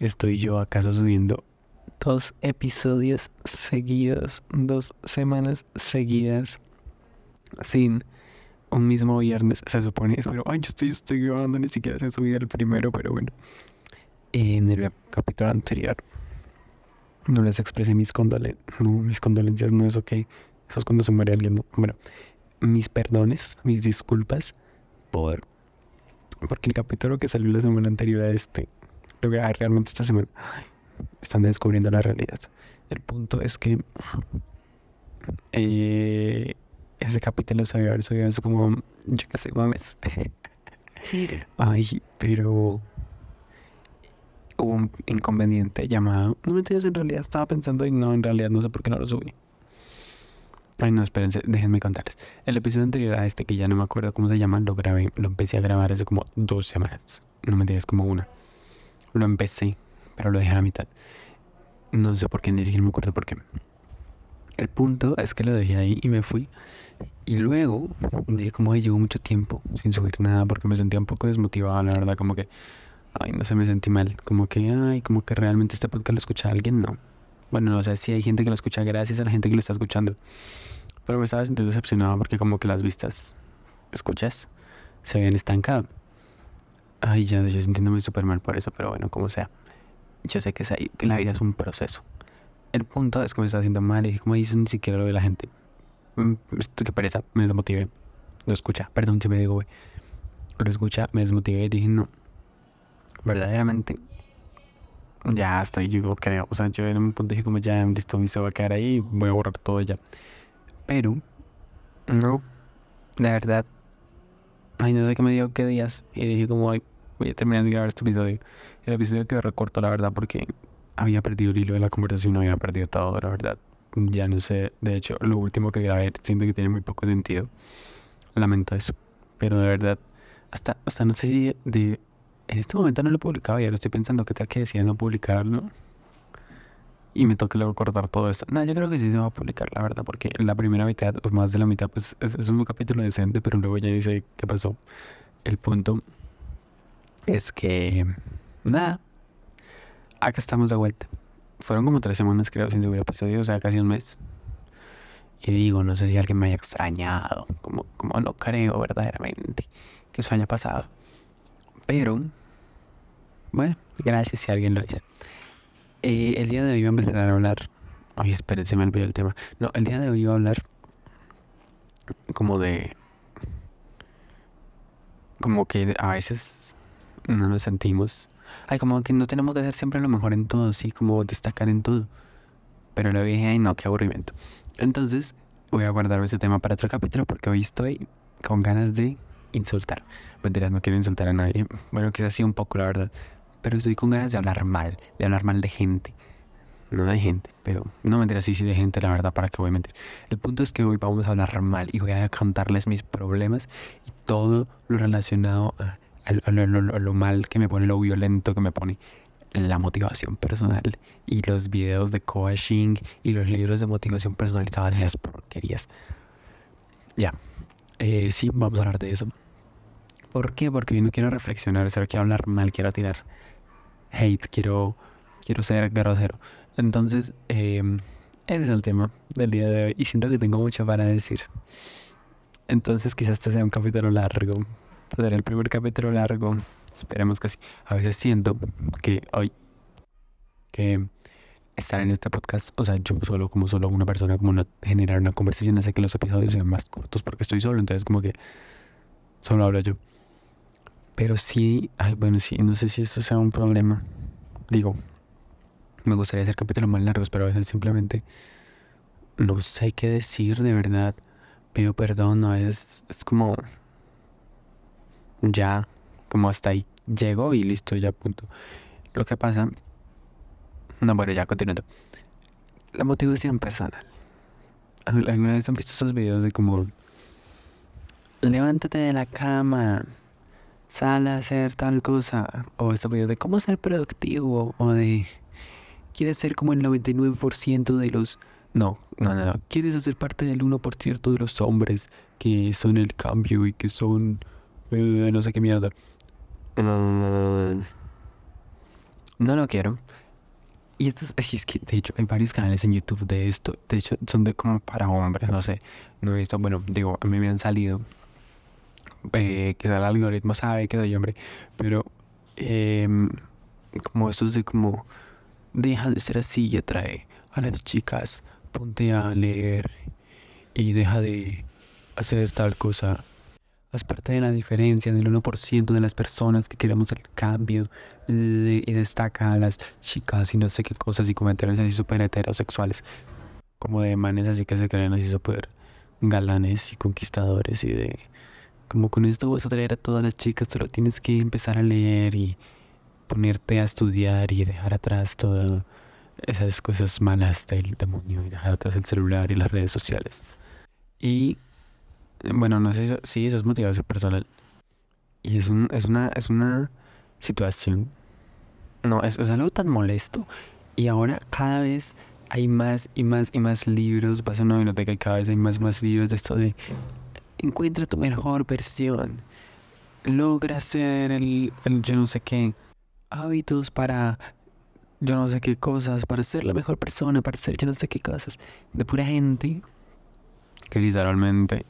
estoy yo acaso subiendo dos episodios seguidos, dos semanas seguidas, sin un mismo viernes, se supone. Pero, ay, yo estoy, estoy grabando, ni siquiera se ha subido el primero, pero bueno. En el capítulo anterior no les expresé mis condolencias. No, mis condolencias no es ok. Eso es cuando se muere alguien. Bueno, mis perdones, mis disculpas por. Porque el capítulo que salió la semana anterior a este, lo grabé realmente esta semana. están descubriendo la realidad. El punto es que. Eh, ese capítulo se había subido hace como. Yo qué sé, mames. Ay, pero hubo un inconveniente llamado. No me entiendes, en realidad estaba pensando y no, en realidad no sé por qué no lo subí. Ay, no, espérense, déjenme contarles. El episodio anterior a este, que ya no me acuerdo cómo se llama, lo grabé, lo empecé a grabar hace como dos semanas. No me entiendes, como una. Lo empecé, pero lo dejé a la mitad. No sé por qué, ni siquiera me acuerdo por qué. El punto es que lo dejé ahí y me fui. Y luego dije como, ay, llevo mucho tiempo sin subir nada porque me sentía un poco desmotivado, la verdad, como que ay, no sé, me sentí mal. Como que, ay, como que realmente este podcast lo escucha alguien, no. Bueno, no sé si hay gente que lo escucha gracias a la gente que lo está escuchando. Pero me estaba sintiendo decepcionado porque como que las vistas, escuchas, se habían estancado. Ay, ya, yo sintiéndome súper mal por eso, pero bueno, como sea. Yo sé que, es ahí, que la vida es un proceso. El punto es que me estaba haciendo mal y como dicen, ni siquiera lo ve la gente. Mm, que pereza, me desmotivé. Lo escucha, perdón si me digo, güey. Lo escucha, me desmotivé y dije, no, verdaderamente ya estoy, yo creo, o sea, yo en un punto dije como ya, listo, me se va a quedar ahí, voy a borrar todo ya. Pero, no, de verdad, ay, no sé qué me dijo qué días, y dije como, ay, voy a terminar de grabar este episodio. El episodio que recorto, la verdad, porque había perdido el hilo de la conversación, había perdido todo, la verdad. Ya no sé, de hecho, lo último que grabé siento que tiene muy poco sentido. Lamento eso, pero de verdad, hasta, hasta no sé si de en este momento no lo he publicado, ya lo estoy pensando, ¿qué tal que decía no publicarlo? Y me toca luego cortar todo esto. No, yo creo que sí se va a publicar, la verdad, porque la primera mitad, o más de la mitad, pues es, un capítulo decente, pero luego ya dice qué pasó. El punto es que, nada, acá estamos de vuelta. Fueron como tres semanas, creo, sin subir episodio, o sea, casi un mes. Y digo, no sé si alguien me haya extrañado, como, como no creo verdaderamente que eso haya pasado. Pero bueno, gracias si alguien lo hizo. Eh, el día de hoy vamos a empezar a hablar. Ay, espérense, me olvidó el tema. No, el día de hoy iba a hablar como de. Como que a veces no nos sentimos. Ay, como que no tenemos que hacer siempre lo mejor en todo, sí, como destacar en todo. Pero lo dije, ay, no, qué aburrimiento. Entonces, voy a guardar ese tema para otro capítulo porque hoy estoy con ganas de insultar. Mentiras, no quiero insultar a nadie. Bueno, quizás sí un poco, la verdad. Pero estoy con ganas de hablar mal, de hablar mal de gente. No de gente, pero no mentiras, sí, sí de gente, la verdad, ¿para qué voy a mentir? El punto es que hoy vamos a hablar mal y voy a contarles mis problemas y todo lo relacionado a, lo, mal que me pone, lo violento que me pone la motivación personal y los videos de coaching y los libros de motivación personalizadas y esas porquerías. Ya, eh, sí, vamos a hablar de eso. ¿Por qué? Porque yo no quiero reflexionar, o sea, quiero hablar mal, quiero tirar hate, quiero, quiero ser grosero. Entonces, em, ese es el tema del día de hoy y siento que tengo mucho para decir. Entonces, quizás este sea un capítulo largo. Será el primer capítulo largo. Esperemos que sí. A veces siento que hoy, que estar en este podcast, o sea, yo solo como solo una persona, como no generar una conversación hace que los episodios sean más cortos porque estoy solo, entonces como que solo hablo yo. Pero sí, ay, bueno, sí, no sé si eso sea un problema. Digo, me gustaría hacer capítulos más largos, pero a veces simplemente no sé qué decir de verdad. Pido perdón, a veces es como ya, como hasta ahí llego y listo, ya punto. Lo que pasa, no, bueno, ya continuando. La motivación personal. ¿Alguna vez han visto esos videos de como levántate de la cama? Sal a hacer tal cosa, o estos videos de cómo ser productivo, o de quieres ser como el 99% de los... No, no, no, no, quieres hacer parte del 1% de los hombres que son el cambio y que son... Eh, no sé qué mierda. No lo quiero. Y esto es, es que, de hecho, hay varios canales en YouTube de esto. De hecho, son de como para hombres, no sé. No he visto, bueno, digo, a mí me han salido. Eh, quizá el algoritmo sabe que soy hombre. Pero, em, como estos de como. Deja de ser así y atrae a las chicas. Ponte a leer. Y deja de hacer tal cosa. Haz parte de la diferencia del 1% de las personas que queremos el cambio y destaca a las chicas y no sé qué cosas y comentarios así súper heterosexuales. Como de manes así que se creen así súper galanes y conquistadores y de... Como con esto vas a traer a todas las chicas, solo tienes que empezar a leer y ponerte a estudiar y dejar atrás todas esas cosas malas del demonio y dejar atrás el celular y las redes sociales. Y bueno, no sé si eso es motivación personal. Y es, un, es, una, es una situación. No, es, es algo tan molesto. Y ahora cada vez hay más y más y más libros. Pasa una biblioteca y cada vez hay más y más libros de esto de encuentra tu mejor versión. Logra ser el, el yo no sé qué. Hábitos para yo no sé qué cosas. Para ser la mejor persona. Para ser yo no sé qué cosas. De pura gente que literalmente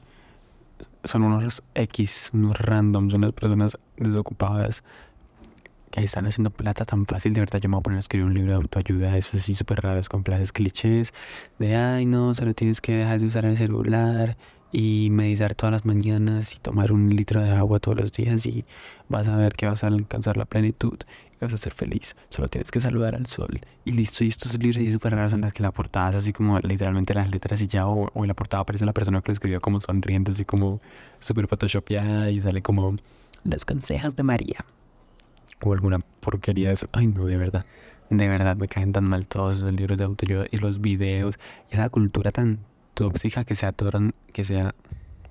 son unos X, unos randoms, unas personas desocupadas que están haciendo plata tan fácil. De verdad, yo me voy a poner a escribir un libro de autoayuda, es así súper raras, con frases clichés de ay, no, solo tienes que dejar de usar el celular y meditar todas las mañanas y tomar un litro de agua todos los días y vas a ver que vas a alcanzar la plenitud y vas a ser feliz. Solo tienes que saludar al sol y listo. Y estos libros y súper raros en las que la portada es así como literalmente las letras y ya o, en la portada aparece la persona que lo escribió como sonriente, así como súper photoshopeada y sale como las consejas de María o alguna porquería de eso. Ay, no, de verdad. De verdad me caen tan mal todos esos libros de autoayuda y los videos y esa cultura tan tóxica que se que se ha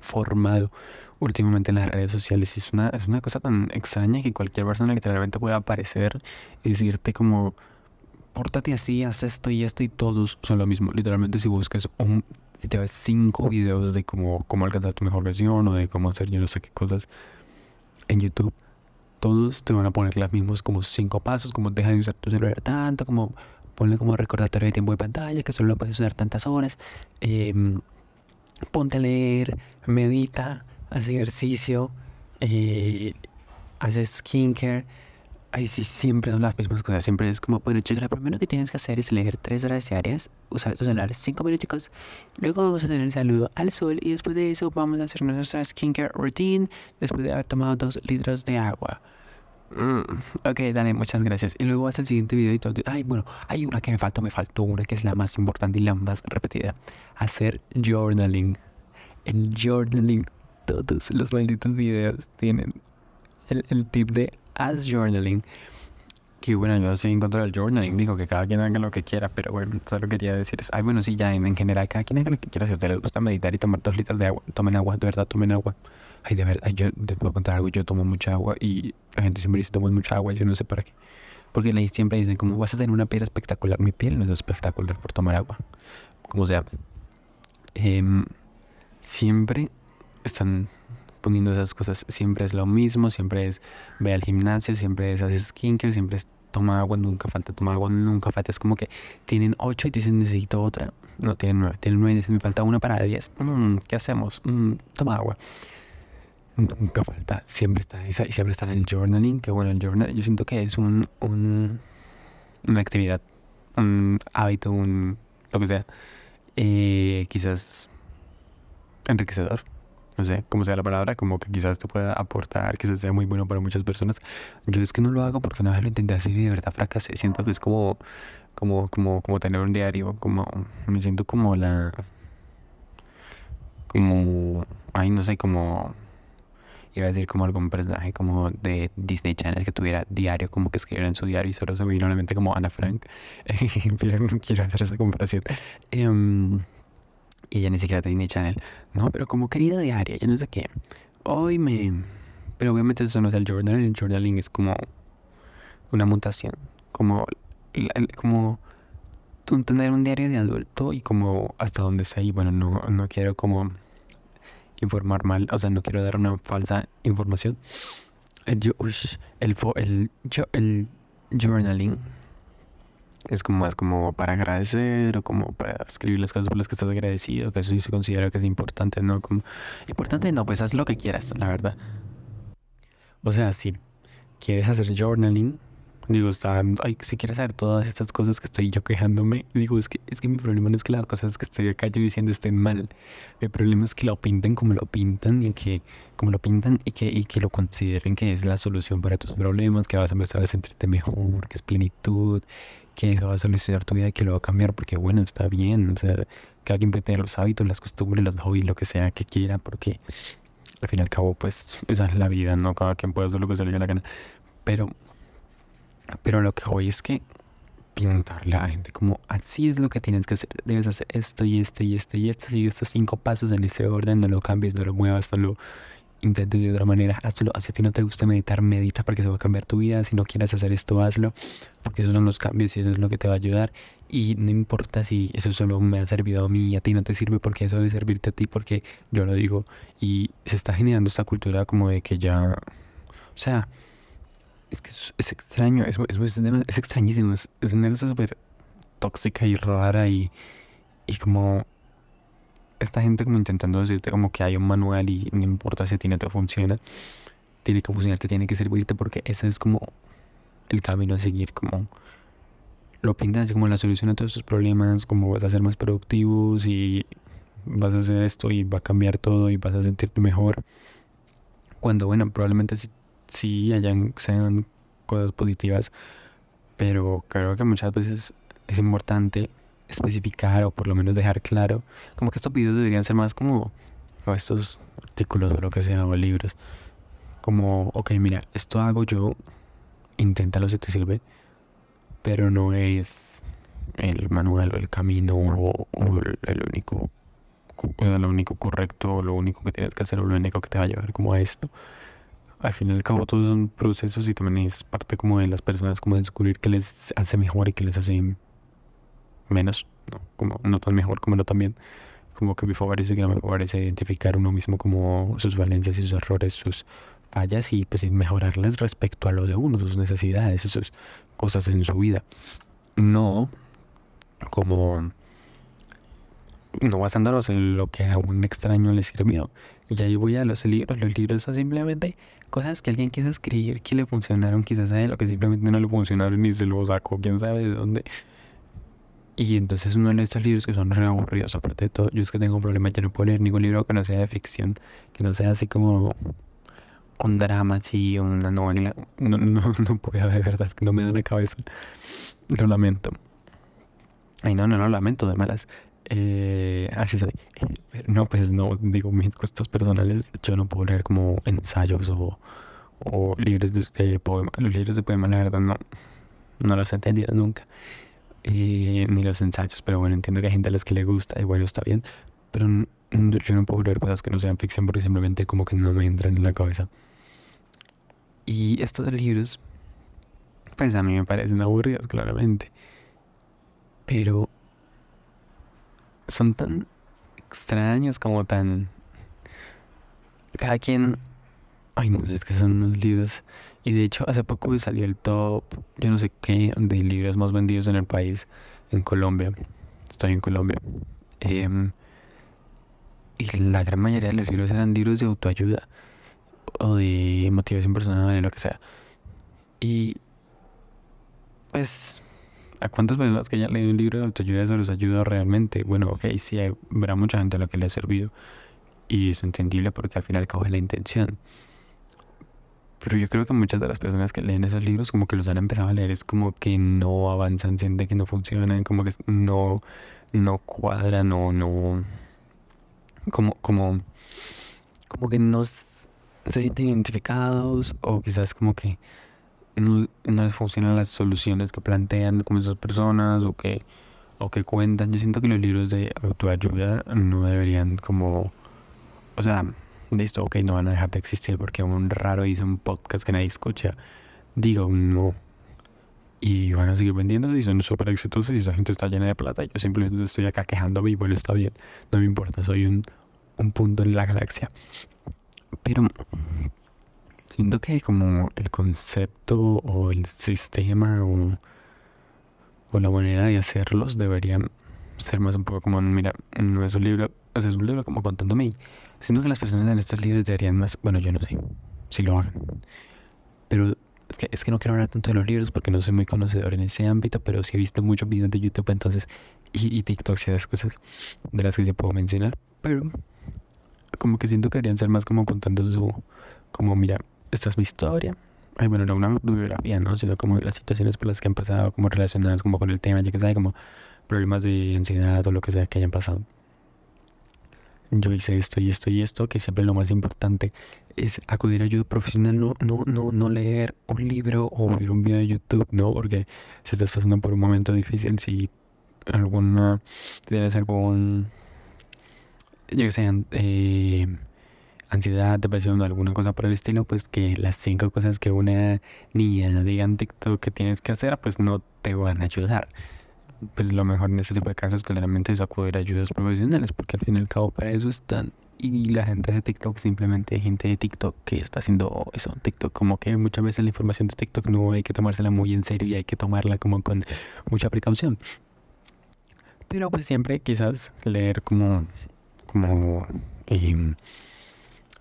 formado últimamente en las redes sociales. Es una, es una cosa tan extraña que cualquier persona literalmente puede aparecer y decirte como, pórtate así, haz esto y esto y todos son lo mismo. Literalmente si buscas un, si te ves cinco videos de cómo, cómo alcanzar tu mejor versión o de cómo hacer yo no sé qué cosas en YouTube, todos te van a poner los mismos como cinco pasos, como deja de usar tu celular tanto, como ponle como recordatorio de tiempo de pantalla, que solo lo puedes usar tantas horas. Em, ponte a leer, medita, haz ejercicio, eh, skincare. Ahí sí, siempre son las mismas cosas. Siempre es como, bueno, chicos, lo primero que tienes que hacer es leer tres horas diarias, usar tu celular cinco minutos. Luego vamos a tener el saludo al sol y después de eso vamos a hacer nuestra skincare routine después de haber tomado dos litros de agua. Mm, ok, dale, muchas gracias. Y luego vas al siguiente video y todo. Ay, bueno, hay una que me faltó, me faltó una que es la más importante y la más repetida. Hacer journaling. El journaling. Todos los malditos videos tienen el, el tip de haz journaling. Que bueno, yo estoy en contra del journaling. Digo que cada quien haga lo que quiera, pero bueno, solo quería decir eso. Ay, bueno, sí, ya en, general, cada quien haga lo que quiera. Si ustedes les gusta meditar y tomar dos litros de agua, tomen agua, de verdad, tomen agua. Ay, de verdad, yo te puedo contar algo. Yo tomo mucha agua y la gente siempre dice: tomo mucha agua. Yo no sé para qué. Porque siempre dicen: como vas a tener una piel espectacular. Mi piel no es espectacular por tomar agua. Como sea. Em, siempre están poniendo esas cosas. Siempre es lo mismo. Siempre es ve al gimnasio. Siempre es hacer skincare. Siempre es toma agua. Nunca falta tomar agua. Nunca falta. Es como que tienen ocho y dicen necesito otra. No tienen nueve. Tienen nueve y dicen me falta una para diez. Mm, ¿Qué hacemos? Mm, toma agua nunca falta, siempre está esa y siempre está el journaling, que bueno, el journal yo siento que es un, un una actividad, un hábito, un lo que sea, eh, quizás enriquecedor, no sé cómo sea la palabra, como que quizás te pueda aportar, quizás sea muy bueno para muchas personas. Yo es que no lo hago porque una vez lo intenté hacer y de verdad fracasé, siento que es como, como, como, como tener un diario, como, me siento como la, como, ay, no sé, como iba a decir como algún personaje como de Disney Channel que tuviera diario, como que escribiera en su diario y solo se me vino la mente como Ana Frank. pero no quiero hacer esa comparación. Em, y ella ni siquiera de Disney Channel. No, pero como querida diaria, ya no sé qué. Hoy me... Pero obviamente eso no es el journaling. El journaling es como una mutación. Como... como tener un diario de adulto y como hasta donde sé y bueno no, no quiero como informar mal, o sea, no quiero dar una falsa información. El yo, el, el, yo, el journaling es como más como para agradecer o como para escribir las cosas por las que estás agradecido, que eso sí se considera que es importante, ¿no? Como, importante no, pues haz lo que quieras, la verdad. O sea, si quieres hacer journaling, digo, está, ay, si quieres saber todas estas cosas que estoy yo quejándome, digo, es que, es que mi problema no es que las cosas que estoy acá yo diciendo estén mal. Mi problema es que lo pinten como lo pintan y que, como lo pintan y que, y que lo consideren que es la solución para tus problemas, que vas a empezar a sentirte mejor, que es plenitud, que eso va a solucionar tu vida y que lo va a cambiar porque bueno, está bien, o sea, cada quien puede tener los hábitos, las costumbres, los hobbies, lo que sea que quiera, porque al fin y al cabo, pues esa es la vida, ¿no? Cada quien puede hacer lo que se le dé la gana. Pero, pero lo que hoy es que pintarle a la gente como así es lo que tienes que hacer, debes hacer esto y esto y esto y esto, sigue estos cinco pasos en ese orden, no lo cambies, no lo muevas, no lo intentes de otra manera, hazlo. Si a ti no te gusta meditar, medita porque se va a cambiar tu vida. Si no quieres hacer esto, hazlo, porque esos son los cambios y eso es lo que te va a ayudar. Y no importa si eso solo me ha servido a mí y a ti no te sirve, porque eso debe servirte a ti, porque yo lo digo. Y se está generando esta cultura como de que ya. O sea, es que es, extraño, es, es, es, extrañísimo. Es, una cosa súper tóxica y rara y, y como esta gente como intentando decirte como que hay un manual y no importa si a ti no te funciona, tiene que funcionarte, tiene que servirte porque ese es como el camino a seguir, como lo pintan así como la solución a todos tus problemas, como vas a ser más productivos y vas a hacer esto y va a cambiar todo y vas a sentirte mejor. Cuando bueno, probablemente sí, sí hayan, sean cosas positivas, pero creo que muchas veces es importante especificar o por lo menos dejar claro, como que estos videos deberían ser más como, estos artículos o lo que sea, o libros, como, ok, mira, esto hago yo, inténtalo si te sirve, pero no es el manual o el camino o, el, único o lo único correcto o lo único que tienes que hacer o lo único que te va a llevar como a esto al fin y al cabo todos son procesos y también es parte como de las personas como descubrir qué les hace mejor y qué les hace menos, ¿no? como no tan mejor como no tan bien, como que me favorece que no me favorece identificar uno mismo como sus valencias y sus errores, sus fallas y pues mejorarles respecto a lo de uno, sus necesidades, sus cosas en su vida. No como no basándonos en lo que a un extraño le sirvió. Y ahí voy a los libros. Los libros son simplemente cosas que alguien quiso escribir que le funcionaron, quizás a él, o que simplemente no le funcionaron y se lo sacó, quién sabe de dónde. Y entonces uno de estos libros que son re aburridos, aparte de todo, yo es que tengo un problema, yo no puedo leer ningún libro que no sea de ficción, que no sea así como un drama, así, una novela. No, no, no puedo, de verdad, es que no me da la cabeza. Lo lamento. Ay, no, no, no, lamento de malas. Eh, así soy. no, pues no, digo, mis gustos personales, yo no puedo leer como ensayos o, o libros de, poema. Los libros de poema, la verdad, no, no los he entendido nunca ni los ensayos, pero bueno, entiendo que hay gente a las que le gusta y bueno, está bien, pero yo no puedo leer cosas que no sean ficción porque simplemente como que no me entran en la cabeza. Y estos libros, pues a mí me parecen aburridos, claramente, pero son tan extraños como tan... Cada quien... Ay, no sé, es que son unos libros y de hecho, hace poco salió el top, yo no sé qué, de libros más vendidos en el país, en Colombia. Estoy en Colombia. Em, y la gran mayoría de los libros eran libros de autoayuda o de motivación personal, lo que sea. Y pues, ¿a cuántas personas que hayan leído un libro de autoayuda eso les ayuda realmente? Bueno, ok, sí, habrá mucha gente a la que le ha servido. Y es entendible porque al final coge la intención. Pero yo creo que muchas de las personas que leen esos libros, como que los han empezado a leer, es como que no avanzan, sienten que no funcionan, como que no, no cuadran o no. Como, como, como que no se sienten identificados o quizás como que no, les funcionan las soluciones que plantean como esas personas o que, o que cuentan. Yo siento que los libros de autoayuda no deberían como, o sea, listo, ok, no van a dejar de existir porque un raro hizo un podcast que nadie escucha. Digo, no. Y van a seguir vendiendo y son súper exitosos y esa gente está llena de plata. Yo simplemente estoy acá quejándome y bueno, está bien. No me importa, soy un, un punto en la galaxia. Pero Siento que como el concepto o el sistema o, o la manera de hacerlos deberían ser más un poco como, mira, no es un libro, es un libro como contándome. Siento que las personas en estos libros deberían más, bueno, yo no sé si lo hagan, pero es que, es que no quiero hablar tanto de los libros porque no soy muy conocedor en ese ámbito, pero sí he visto muchos videos de YouTube entonces y, y TikTok y esas cosas de las que se puedo mencionar, pero como que siento que deberían ser más como contando su, como mira, esta es mi historia. Ay, bueno, no una biografía, ¿no? Sino como las situaciones por las que han pasado, como relacionadas como con el tema, ya que sabe, como problemas de ansiedad o lo que sea que hayan pasado. Yo hice esto y esto y esto, que siempre lo más importante es acudir a ayuda profesional, no, no, no, no leer un libro o ver un video de YouTube, ¿no? Porque si estás pasando por un momento difícil, si alguna, tienes algún, yo que sé, eh, ansiedad, depresión o alguna cosa por el estilo, pues que las cinco cosas que una niña diga en TikTok que tienes que hacer, pues no te van a ayudar. Pues lo mejor en este tipo de casos claramente es acudir a ayudas profesionales, porque al fin y al cabo para eso están. Y la gente de TikTok, simplemente gente de TikTok que está haciendo eso, TikTok, como que muchas veces la información de TikTok no hay que tomársela muy en serio y hay que tomarla como con mucha precaución. Pero pues siempre quizás leer como, como eh,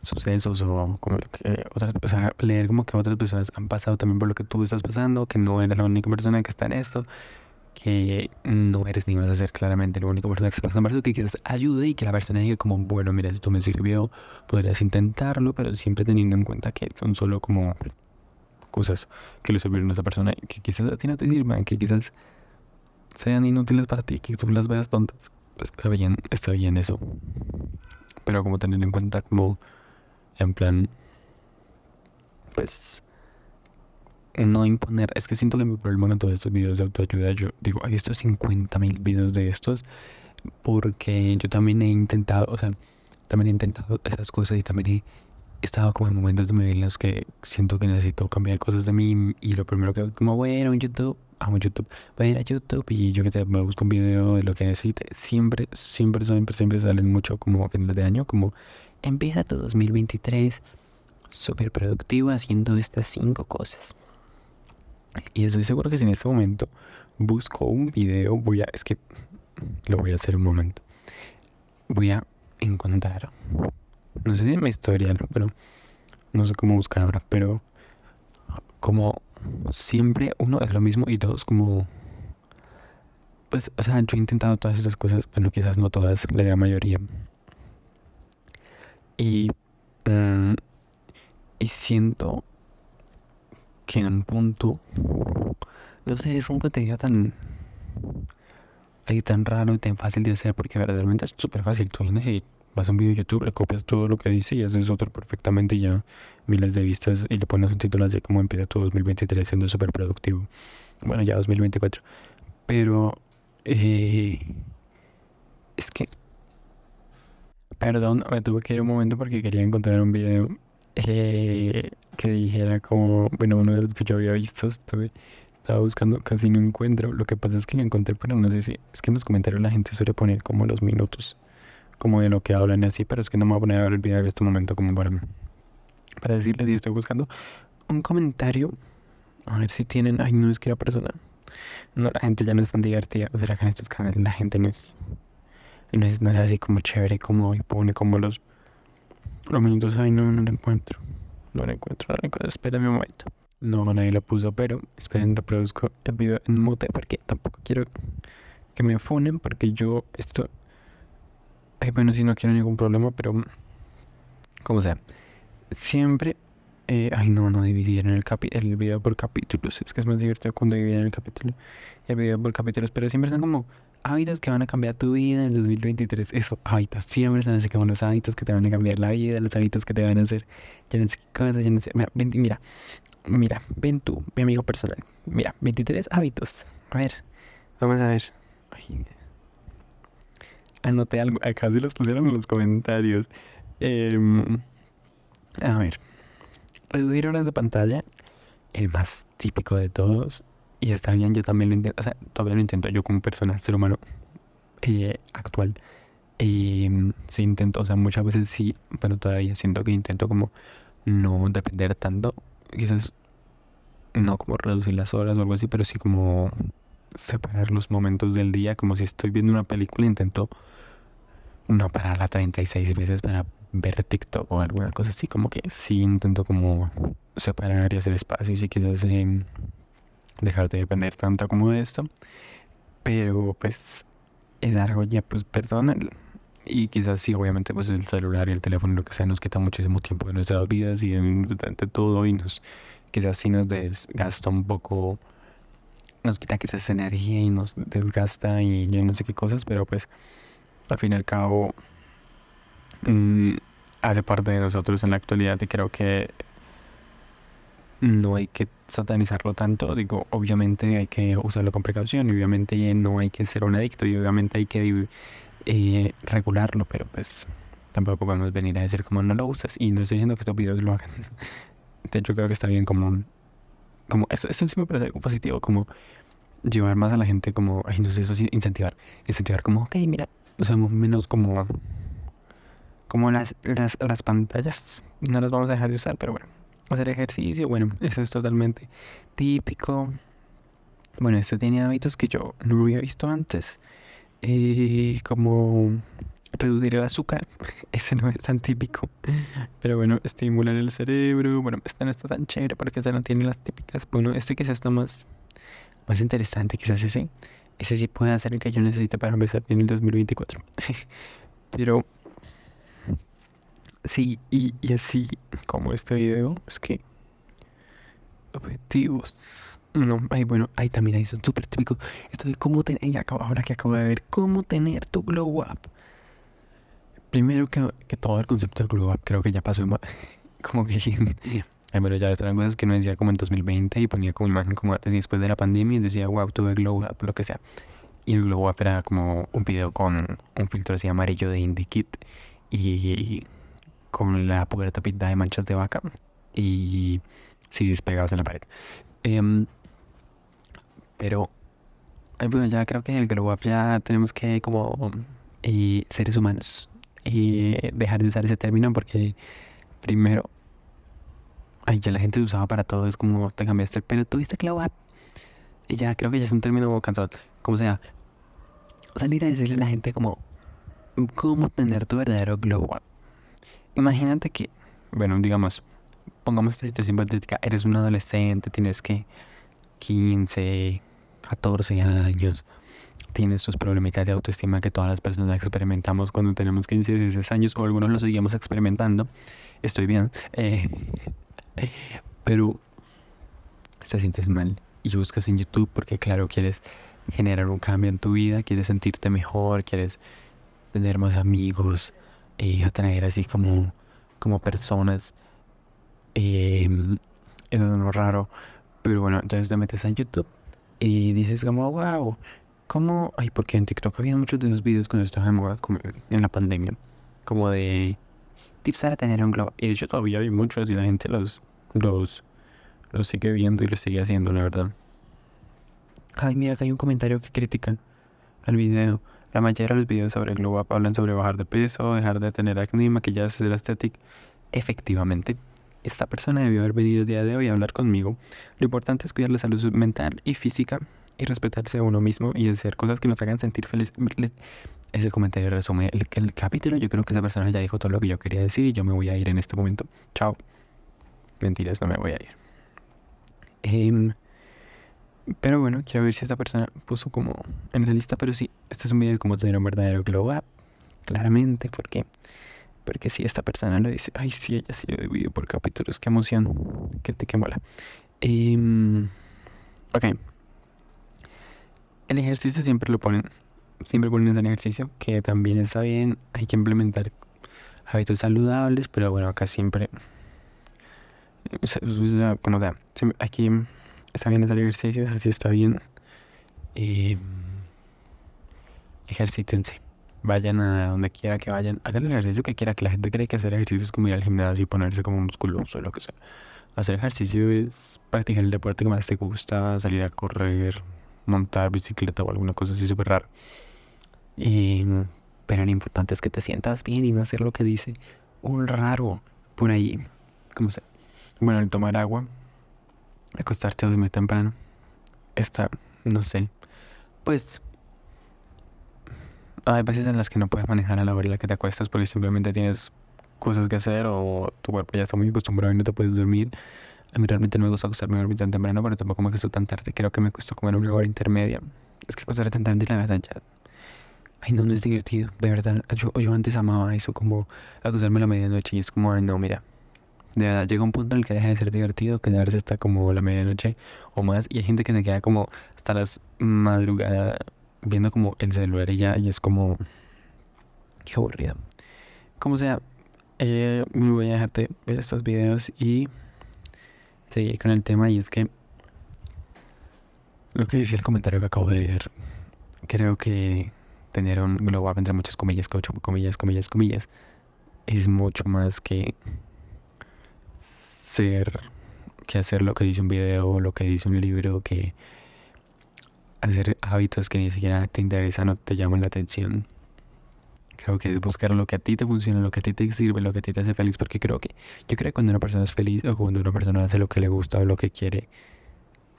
sucesos o como que otras, o sea, leer como que otras personas han pasado también por lo que tú estás pasando, que no eres la única persona que está en esto, que no eres ni vas a ser claramente la única persona que está pasando por eso, que quizás ayude y que la persona diga como, bueno, mira, si tú me sirvió, podrías intentarlo, pero siempre teniendo en cuenta que son solo como cosas que le sirvieron a esa persona y que quizás a ti no te sirvan, que quizás sean inútiles para ti, que tú las veas tontas. Pues está bien, está bien eso. Pero como tener en cuenta como en plan, pues, no imponer. Es que siento que mi problema con todos estos videos de autoayuda, yo digo, hay estos 50 mil videos de estos, porque yo también he intentado, o sea, también he intentado esas cosas y también he estado como en momentos de mi vida en los que siento que necesito cambiar cosas de mí y lo primero que como un YouTube, amo YouTube, voy a ir a YouTube y yo que sé, me busco un video de lo que necesite. Siempre, siempre, siempre, siempre salen mucho como a finales de año, como Empieza tu 2023 súper productivo haciendo estas cinco cosas. Y estoy seguro que si en este momento busco un video, voy a. Es que lo voy a hacer un momento. Voy a encontrar. No sé si en mi historial, pero no sé cómo buscar ahora, pero como siempre, uno es lo mismo y dos, como. Pues, o sea, yo he intentado todas estas cosas, bueno, quizás no todas, la gran mayoría. Y, mm, y siento que en un punto, no sé, es un contenido tan, ahí tan raro y tan fácil de hacer, porque verdaderamente es súper fácil. Tú vienes y vas a un video de YouTube, le copias todo lo que dice y haces otro perfectamente y ya miles de vistas y le pones un título así como empieza tu 2023 siendo súper productivo. Bueno, ya 2024. Pero eh, es que Perdón, me tuve que ir un momento porque quería encontrar un video eh, que dijera como, bueno, uno de los que yo había visto, estuve, estaba buscando, casi no encuentro. Lo que pasa es que lo encontré, pero no sé si, es que en los comentarios la gente suele poner como los minutos, como de lo que hablan así, pero es que no me voy a poner a ver el video en este momento como para, para decirles si estoy buscando un comentario. A ver si tienen, ay, no es que la persona, no, la gente ya no es tan divertida, o sea, que en estos canales la gente no es no es, no es así como chévere, como y pone como los, los minutos. Ay, no, no lo encuentro. No lo encuentro, no lo encuentro. Espérame un momento. No, nadie lo puso, pero esperen, reproduzco el video en mute porque tampoco quiero que me funen porque yo esto... Ay, bueno, si no quiero ningún problema, pero... Como sea. Siempre... Eh, ay, no, no dividir en el, capi el video por capítulos. Es que es más divertido cuando dividen el capítulo el video por capítulos. Pero siempre son como hábitos que van a cambiar tu vida en el 2023. Eso, hábitos. Siempre son así como los hábitos que te van a cambiar la vida, los hábitos que te van a hacer. Ya no sé qué cosas, ya no sé. Mira, ven, mira, ven tú, mi amigo personal. Mira, 23 hábitos. A ver, vamos a ver. Anoté algo. Acá se los pusieron en los comentarios. Eh, a ver. Reducir horas de pantalla. El más típico de todos y está bien, yo también lo intento, o sea, todavía lo intento yo como persona, ser humano eh, actual. Mm, sí intento, o sea, muchas veces sí, pero todavía siento que intento como no depender tanto, quizás no como reducir las horas o algo así, pero sí como separar los momentos del día, como si estoy viendo una película, intento no pararla 36 veces para ver TikTok o alguna cosa así, como que sí intento como separar y hacer espacios y quizás eh, dejar de depender tanto como de esto, pero pues es algo ya pues personal y quizás sí, obviamente pues el celular y el teléfono y lo que sea nos quita muchísimo tiempo de nuestras vidas y de, todo y nos quizás sí nos desgasta un poco, nos quita quizás energía y nos desgasta y yo no sé qué cosas, pero pues al fin y al cabo mm, hace parte de nosotros en la actualidad y creo que no hay que satanizarlo tanto. Digo, obviamente hay que usarlo con precaución y obviamente no hay que ser un adicto y obviamente hay que eh, regularlo, pero pues tampoco podemos venir a decir como no lo usas y no estoy diciendo que estos videos lo hagan. De hecho, creo que está bien como... como eso, eso sí me parece algo positivo, como llevar más a la gente como... Ay, no sé, eso sí, incentivar. Incentivar como, ok, mira, usamos menos como... Como las, las, las pantallas. No las vamos a dejar de usar, pero bueno hacer ejercicio, bueno, eso es totalmente típico. Bueno, este tiene hábitos que yo no había visto antes. Eh, como reducir el azúcar, ese no es tan típico. Pero bueno, estimular el cerebro, bueno, este no está tan chévere porque ese no tiene las típicas. Bueno, este quizás está más, más interesante, quizás ese. Ese sí puede hacer el que yo necesite para empezar bien el 2024. Pero Sí, y, así como este video, es que objetivos. No, ay, bueno, ahí también hay son súper típicos. Esto de cómo tener, ahora que acabo de ver, cómo tener tu glow up. Primero que, que todo el concepto de glow up creo que ya pasó como que ay, bueno, ya eran cosas que no decía como en 2020 y ponía como imagen como antes y después de la pandemia y decía, wow, tuve glow up, lo que sea. Y el glow up era como un video con un filtro así amarillo de Indie Kit y con la puerta pintada de manchas de vaca y sí despegados en la pared. Em, pero bueno, ya creo que el glow up ya tenemos que como eh, seres humanos y dejar de usar ese término porque primero ay, ya la gente lo usaba para todo, es como te cambiaste el pelo, tuviste glow up. Y ya creo que ya es un término cansado. Como sea, salir a decirle a la gente como cómo tener tu verdadero glow up imagínate que, bueno, digamos, pongamos esta situación hipotética, eres un adolescente, tienes que 15, 14 años, tienes tus problemas de autoestima que todas las personas experimentamos cuando tenemos 15, 16 años, o algunos lo seguimos experimentando, estoy bien, eh, pero te sientes mal y buscas en YouTube porque claro, quieres generar un cambio en tu vida, quieres sentirte mejor, quieres tener más amigos, y atraer así como, como personas. Eso es lo raro. Pero bueno, entonces te metes a YouTube y dices como, wow, ¿cómo? Ay, porque en TikTok había muchos de esos videos cuando estaba en moda, como en la pandemia, como de tips para tener un globo. Y de hecho todavía hay muchos y la gente los, los, los sigue viendo y los sigue haciendo, la verdad. Ay, mira, acá hay un comentario que critica al video. La mayoría de los videos sobre Glow Up hablan sobre bajar de peso, dejar de tener acné, maquillaje, ser estético. Efectivamente, esta persona debió haber venido el día de hoy a hablar conmigo. Lo importante es cuidar la salud mental y física y respetarse a uno mismo y hacer cosas que nos hagan sentir felices. Ese comentario resume el, el, capítulo. Yo creo que esa persona ya dijo todo lo que yo quería decir y yo me voy a ir en este momento. Chao. Mentiras, no me voy a ir. Eh, pero bueno, quiero ver si esa persona puso como en la lista. Pero sí, este es un video de cómo tener un verdadero glow up. Claramente, ¿por qué? Porque si esta persona lo dice, ay, sí, ella sí lo dividido por capítulos, qué emoción, que te qué mola. Em, ok. El ejercicio siempre lo ponen, siempre ponen en ejercicio, que también está bien. Hay que implementar hábitos saludables, pero bueno, acá siempre. Como sea, siempre, aquí está bien hacer ejercicios, así está bien. Eh, ejercítense. Vayan a donde quiera que vayan. Hagan el ejercicio que quiera. Que la gente cree que hacer ejercicio es como ir al gimnasio y ponerse como musculoso o lo que sea. Hacer ejercicio es practicar el deporte que más te gusta, salir a correr, montar bicicleta o alguna cosa así súper rara. pero lo importante es que te sientas bien y no hacer lo que dice un raro por ahí. como sea. Bueno, el tomar agua, acostarte muy temprano, está, no sé, pues hay veces en las que no puedes manejar a la hora en la que te acuestas porque simplemente tienes cosas que hacer o tu cuerpo ya está muy acostumbrado y no te puedes dormir. A mí realmente no me gusta acostarme dormir tan temprano, pero tampoco me acuesto tan tarde. Creo que me cuesta comer una hora intermedia. Es que acostarme tan tarde, la verdad, ya. Ay, no, no es divertido. De verdad, yo, yo antes amaba eso, como acostarme a la medianoche y es como, ay, no, mira. De verdad, llega un punto en el que deja de ser divertido, que ya veces está como la medianoche o más, y hay gente que se queda como hasta las madrugadas viendo como el celular y ya, y es como. Qué aburrido. Como sea, eh, voy a dejarte ver estos videos y seguir con el tema y es que lo que decía el comentario que acabo de ver, creo que tener un globo entre muchas comillas, comillas, comillas, comillas, es mucho más que ser, que hacer lo que dice un video, lo que dice un libro, que hacer hábitos que ni siquiera te interesan o te llaman la atención. Creo que es buscar lo que a ti te funciona, lo que a ti te sirve, lo que a ti te hace feliz, porque creo que yo creo que cuando una persona es feliz o cuando una persona hace lo que le gusta o lo que quiere,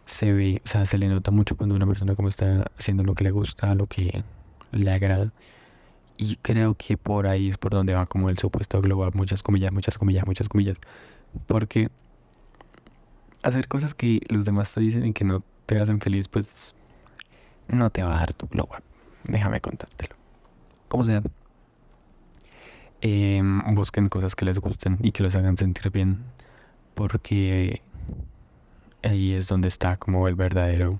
se ve, o sea, se le nota mucho cuando una persona como está haciendo lo que le gusta, lo que le agrada. Y creo que por ahí es por donde va como el supuesto global, muchas comillas, muchas comillas, muchas comillas. Porque hacer cosas que los demás te dicen y que no te hacen feliz, pues no te va a dar tu global. Déjame contártelo. Como sea. Em, busquen cosas que les gusten y que los hagan sentir bien. Porque ahí es donde está como el verdadero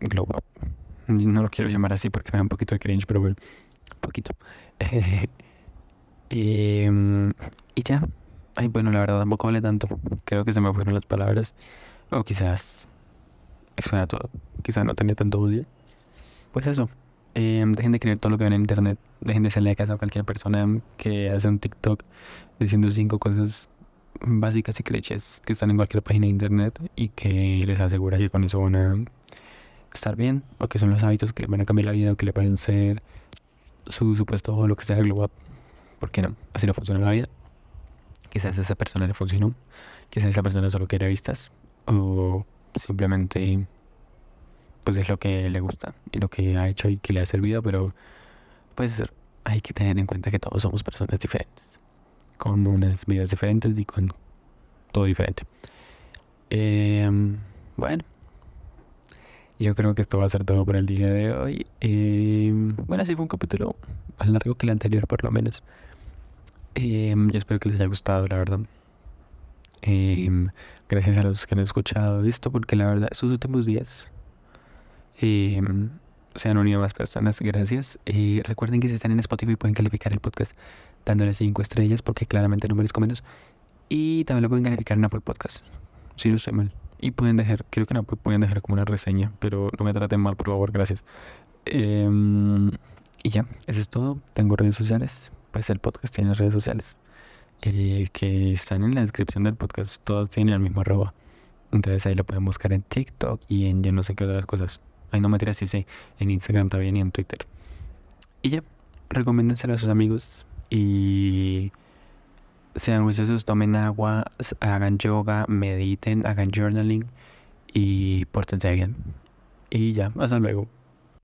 global. No lo quiero llamar así porque me da un poquito de cringe, pero bueno, un poquito. Em, y ya. Ay, bueno, la verdad tampoco vale tanto. Creo que se me fueron las palabras. O quizás suena todo. Quizás no tenía tanto odio. Pues eso. Em, dejen de creer todo lo que ven en internet. Dejen de salir a casa a cualquier persona que hace un TikTok diciendo cinco cosas básicas y clichés que están en cualquier página de internet y que les asegura que con eso van a estar bien o que son los hábitos que van a cambiar la vida o que le pueden ser su supuesto o lo que sea global. ¿Por qué no? Así no funciona la vida. Quizás esa persona le funcionó. Quizás esa persona solo quiere vistas. O simplemente pues es lo que le gusta y lo que ha hecho y que le ha servido, pero pues hay que tener en cuenta que todos somos personas diferentes, con unas vidas diferentes y con todo diferente. Em, bueno, yo creo que esto va a ser todo por el día de hoy. Em, bueno, sí fue un capítulo más largo que el anterior, por lo menos. Em, yo espero que les haya gustado, la verdad. gracias a los que han escuchado esto, porque la verdad, estos últimos días se han unido más personas, gracias. y recuerden que si están en Spotify pueden calificar el podcast dándole 5 estrellas, porque claramente no merezco menos. Y también lo pueden calificar en Apple Podcast, si no estoy mal. Y pueden dejar, creo que no pueden dejar como una reseña, pero no me traten mal, por favor, gracias. Y ya, eso es todo. Tengo redes sociales, pues el podcast tiene redes sociales. Eh, que están en la descripción del podcast, todos tienen el mismo arroba. Entonces ahí lo pueden buscar en TikTok y en yo no sé qué otras cosas. Ay, no me tiras sí, en Instagram también y en Twitter. Y ya, recomiéndenselo a sus amigos y sean juiciosos, tomen agua, hagan yoga, mediten, hagan journaling y pórtense bien. Y ya, hasta luego.